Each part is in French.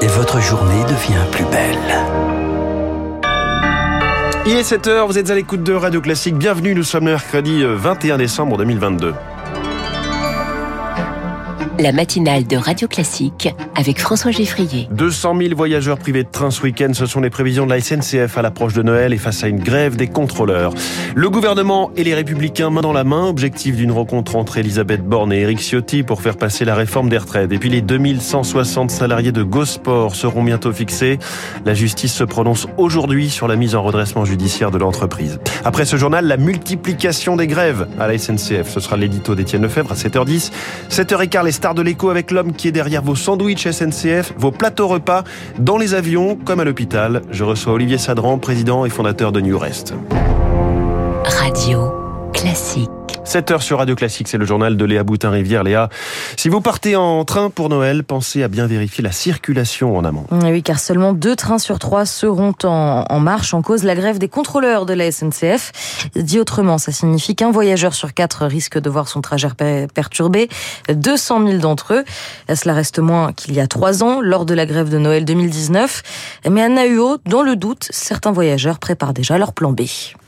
Et votre journée devient plus belle. Il est 7h, vous êtes à l'écoute de Radio Classique. Bienvenue, nous sommes mercredi 21 décembre 2022 la matinale de Radio Classique avec François Geffrier. 200 000 voyageurs privés de train ce week-end, ce sont les prévisions de la SNCF à l'approche de Noël et face à une grève des contrôleurs. Le gouvernement et les républicains main dans la main, objectif d'une rencontre entre Elisabeth Borne et Eric Ciotti pour faire passer la réforme des retraites. Et puis les 2160 salariés de Gosport seront bientôt fixés. La justice se prononce aujourd'hui sur la mise en redressement judiciaire de l'entreprise. Après ce journal, la multiplication des grèves à la SNCF. Ce sera l'édito d'Étienne Lefebvre à 7h10. 7h15, les stars de l'écho avec l'homme qui est derrière vos sandwichs SNCF, vos plateaux repas, dans les avions comme à l'hôpital. Je reçois Olivier Sadran, président et fondateur de New Rest. Radio classique. 7 heures sur Radio Classique, c'est le journal de Léa Boutin-Rivière. Léa, si vous partez en train pour Noël, pensez à bien vérifier la circulation en amont. Oui, car seulement deux trains sur trois seront en, marche en cause la grève des contrôleurs de la SNCF. Dit autrement, ça signifie qu'un voyageur sur quatre risque de voir son trajet perturbé. 200 000 d'entre eux. Cela reste moins qu'il y a trois ans, lors de la grève de Noël 2019. Mais à Nahuo, dans le doute, certains voyageurs préparent déjà leur plan B.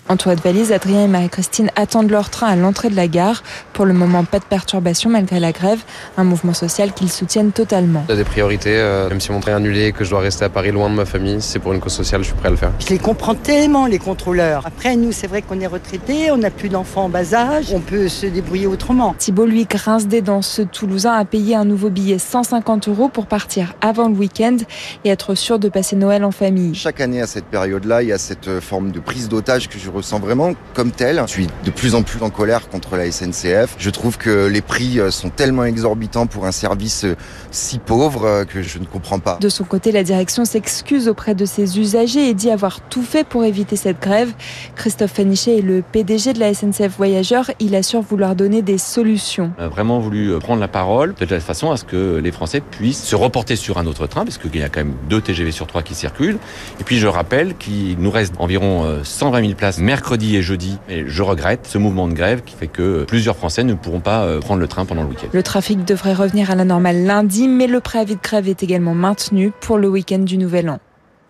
En toit de valise, Adrien et Marie-Christine attendent leur train à l'entrée de la gare. Pour le moment, pas de perturbation malgré la grève, un mouvement social qu'ils soutiennent totalement. Il y a des priorités, euh, même si mon train est annulé et que je dois rester à Paris loin de ma famille, c'est pour une cause sociale, je suis prêt à le faire. Je les comprends tellement, les contrôleurs. Après, nous, c'est vrai qu'on est retraités, on n'a plus d'enfants en bas âge, on peut se débrouiller autrement. Thibault, lui, grince des dents. Ce Toulousain a payé un nouveau billet 150 euros pour partir avant le week-end et être sûr de passer Noël en famille. Chaque année, à cette période-là, il y a cette forme de prise d'otage que je ressens vraiment comme tel. Je suis de plus en plus en colère contre la SNCF. Je trouve que les prix euh, sont tellement exorbitants pour un service euh, si pauvre euh, que je ne comprends pas. De son côté, la direction s'excuse auprès de ses usagers et dit avoir tout fait pour éviter cette grève. Christophe Fanichet est le PDG de la SNCF Voyageurs. Il assure vouloir donner des solutions. On a vraiment voulu prendre la parole de telle façon à ce que les Français puissent se reporter sur un autre train, parce qu'il y a quand même deux TGV sur trois qui circulent. Et puis je rappelle qu'il nous reste environ 120 000 places mercredi et jeudi. Et je regrette ce mouvement de grève qui fait que plusieurs Français ne pourront pas euh, prendre le train pendant le week-end. Le trafic devrait revenir à la normale lundi, mais le préavis de grève est également maintenu pour le week-end du Nouvel An.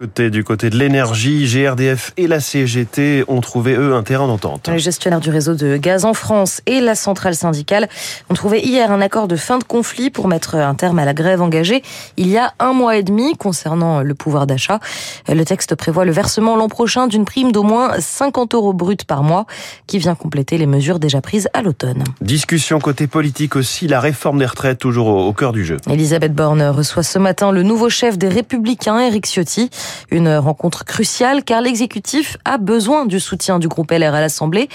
Du côté de l'énergie, GRDF et la CGT ont trouvé, eux, un terrain d'entente. Les gestionnaires du réseau de gaz en France et la centrale syndicale ont trouvé hier un accord de fin de conflit pour mettre un terme à la grève engagée il y a un mois et demi concernant le pouvoir d'achat. Le texte prévoit le versement l'an prochain d'une prime d'au moins 50 euros brut par mois qui vient compléter les mesures déjà prises à l'automne. Discussion côté politique aussi, la réforme des retraites toujours au cœur du jeu. Elisabeth Borne reçoit ce matin le nouveau chef des Républicains, Éric Ciotti. Une rencontre cruciale car l'exécutif a besoin du soutien du groupe LR à l'Assemblée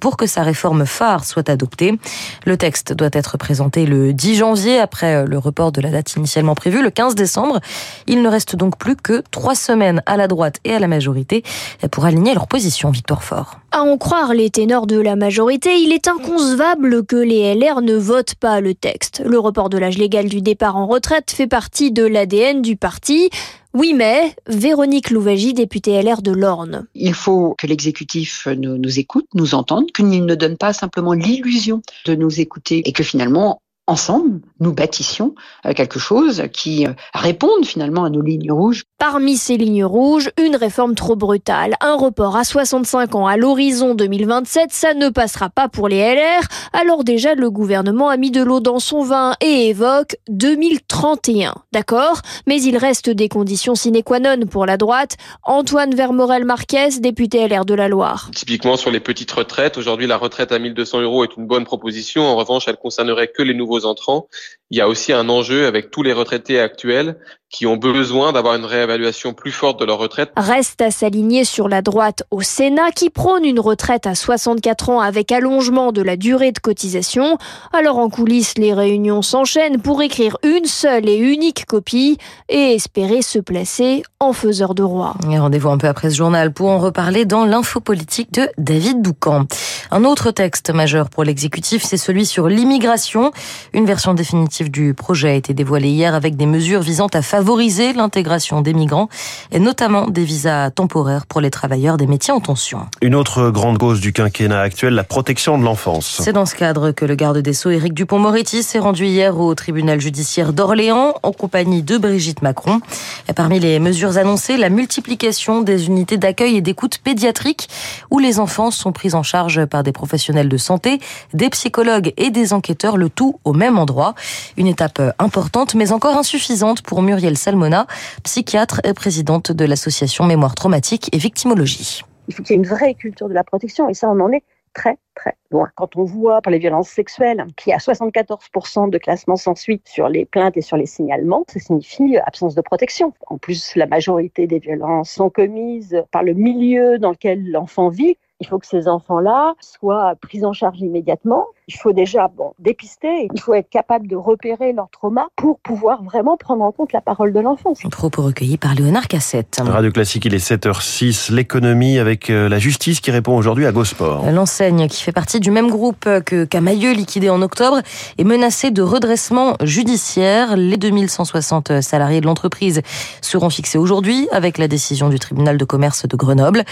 pour que sa réforme phare soit adoptée. Le texte doit être présenté le 10 janvier après le report de la date initialement prévue, le 15 décembre. Il ne reste donc plus que trois semaines à la droite et à la majorité pour aligner leur position, Victor Fort. À en croire les ténors de la majorité, il est inconcevable que les LR ne votent pas le texte. Le report de l'âge légal du départ en retraite fait partie de l'ADN du parti. Oui, mais Véronique Louvagie, députée LR de l'Orne. Il faut que l'exécutif nous, nous écoute, nous entende, qu'il ne donne pas simplement l'illusion de nous écouter et que finalement, ensemble, nous bâtissions euh, quelque chose qui euh, réponde finalement à nos lignes rouges. Parmi ces lignes rouges, une réforme trop brutale, un report à 65 ans à l'horizon 2027, ça ne passera pas pour les LR. Alors déjà, le gouvernement a mis de l'eau dans son vin et évoque 2031. D'accord? Mais il reste des conditions sine qua non pour la droite. Antoine Vermorel-Marquez, député LR de la Loire. Typiquement sur les petites retraites, aujourd'hui la retraite à 1200 euros est une bonne proposition. En revanche, elle concernerait que les nouveaux entrants, il y a aussi un enjeu avec tous les retraités actuels qui ont besoin d'avoir une réévaluation plus forte de leur retraite. Reste à s'aligner sur la droite au Sénat qui prône une retraite à 64 ans avec allongement de la durée de cotisation. Alors en coulisses, les réunions s'enchaînent pour écrire une seule et unique copie et espérer se placer en faiseur de roi. Rendez-vous un peu après ce journal pour en reparler dans l'info politique de David Doucan. Un autre texte majeur pour l'exécutif, c'est celui sur l'immigration. Une version définitive du projet a été dévoilée hier avec des mesures visant à favoriser l'intégration des migrants et notamment des visas temporaires pour les travailleurs des métiers en tension. Une autre grande cause du quinquennat actuel, la protection de l'enfance. C'est dans ce cadre que le garde des Sceaux Éric Dupont-Moretti s'est rendu hier au tribunal judiciaire d'Orléans en compagnie de Brigitte Macron. Et parmi les mesures annoncées, la multiplication des unités d'accueil et d'écoute pédiatrique où les enfants sont pris en charge par des professionnels de santé, des psychologues et des enquêteurs, le tout au même endroit. Une étape importante mais encore insuffisante pour Muriel Salmona, psychiatre et présidente de l'association Mémoire traumatique et victimologie. Il faut qu'il y ait une vraie culture de la protection et ça on en est très très loin. Quand on voit par les violences sexuelles qu'il y a 74% de classement sans suite sur les plaintes et sur les signalements, ça signifie absence de protection. En plus, la majorité des violences sont commises par le milieu dans lequel l'enfant vit. Il faut que ces enfants-là soient pris en charge immédiatement. Il faut déjà bon, dépister, il faut être capable de repérer leur trauma pour pouvoir vraiment prendre en compte la parole de l'enfant. Propos recueillis par Léonard Cassette. Radio Classique, il est 7h06. L'économie avec euh, la justice qui répond aujourd'hui à Gosport. L'enseigne qui fait partie du même groupe que Camailleux, liquidé en octobre, est menacée de redressement judiciaire. Les 2160 salariés de l'entreprise seront fixés aujourd'hui avec la décision du tribunal de commerce de Grenoble.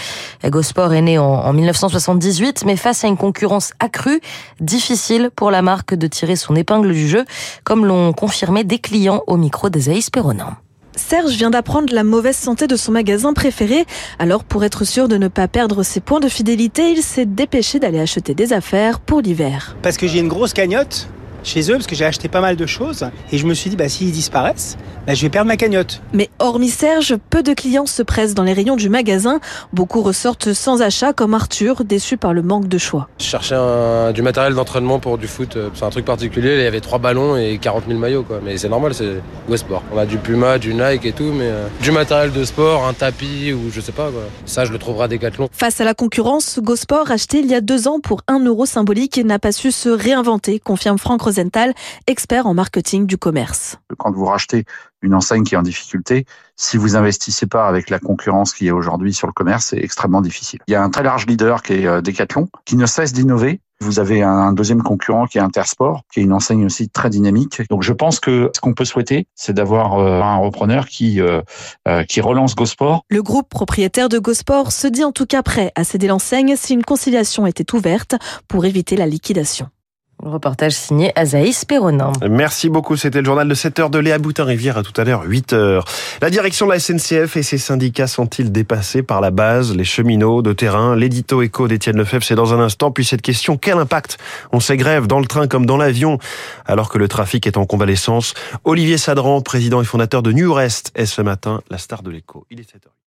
Gosport est né en 1978, mais face à une concurrence accrue, difficile pour la marque de tirer son épingle du jeu, comme l'ont confirmé des clients au micro d'Azaïs Perronin. Serge vient d'apprendre la mauvaise santé de son magasin préféré. Alors, pour être sûr de ne pas perdre ses points de fidélité, il s'est dépêché d'aller acheter des affaires pour l'hiver. Parce que j'ai une grosse cagnotte chez eux parce que j'ai acheté pas mal de choses et je me suis dit bah s'ils disparaissent, bah, je vais perdre ma cagnotte. Mais hormis Serge, peu de clients se pressent dans les rayons du magasin. Beaucoup ressortent sans achat comme Arthur, déçu par le manque de choix. Je cherchais un, du matériel d'entraînement pour du foot, euh, c'est un truc particulier, il y avait trois ballons et 40 000 maillots quoi. Mais c'est normal, c'est Westport. On a du Puma, du Nike et tout, mais euh, du matériel de sport, un tapis ou je sais pas quoi. Ça je le trouverai à Decathlon. Face à la concurrence, GoSport acheté il y a deux ans pour un euro symbolique n'a pas su se réinventer, confirme Franck Rosenthal, expert en marketing du commerce. Quand vous rachetez une enseigne qui est en difficulté, si vous investissez pas avec la concurrence qui est aujourd'hui sur le commerce, c'est extrêmement difficile. Il y a un très large leader qui est euh, Decathlon, qui ne cesse d'innover. Vous avez un deuxième concurrent qui est Intersport, qui est une enseigne aussi très dynamique. Donc je pense que ce qu'on peut souhaiter, c'est d'avoir euh, un repreneur qui euh, qui relance GoSport. Le groupe propriétaire de GoSport se dit en tout cas prêt à céder l'enseigne si une conciliation était ouverte pour éviter la liquidation. Reportage signé Azaïs Perronin. Merci beaucoup. C'était le journal de 7 heures de Léa Boutin-Rivière. À tout à l'heure, 8 heures. La direction de la SNCF et ses syndicats sont-ils dépassés par la base, les cheminots de terrain, l'édito éco d'Étienne Lefebvre? C'est dans un instant. Puis cette question, quel impact on s'égrève dans le train comme dans l'avion alors que le trafic est en convalescence? Olivier Sadran, président et fondateur de New Rest, est ce matin la star de l'écho. Il est 7 heures.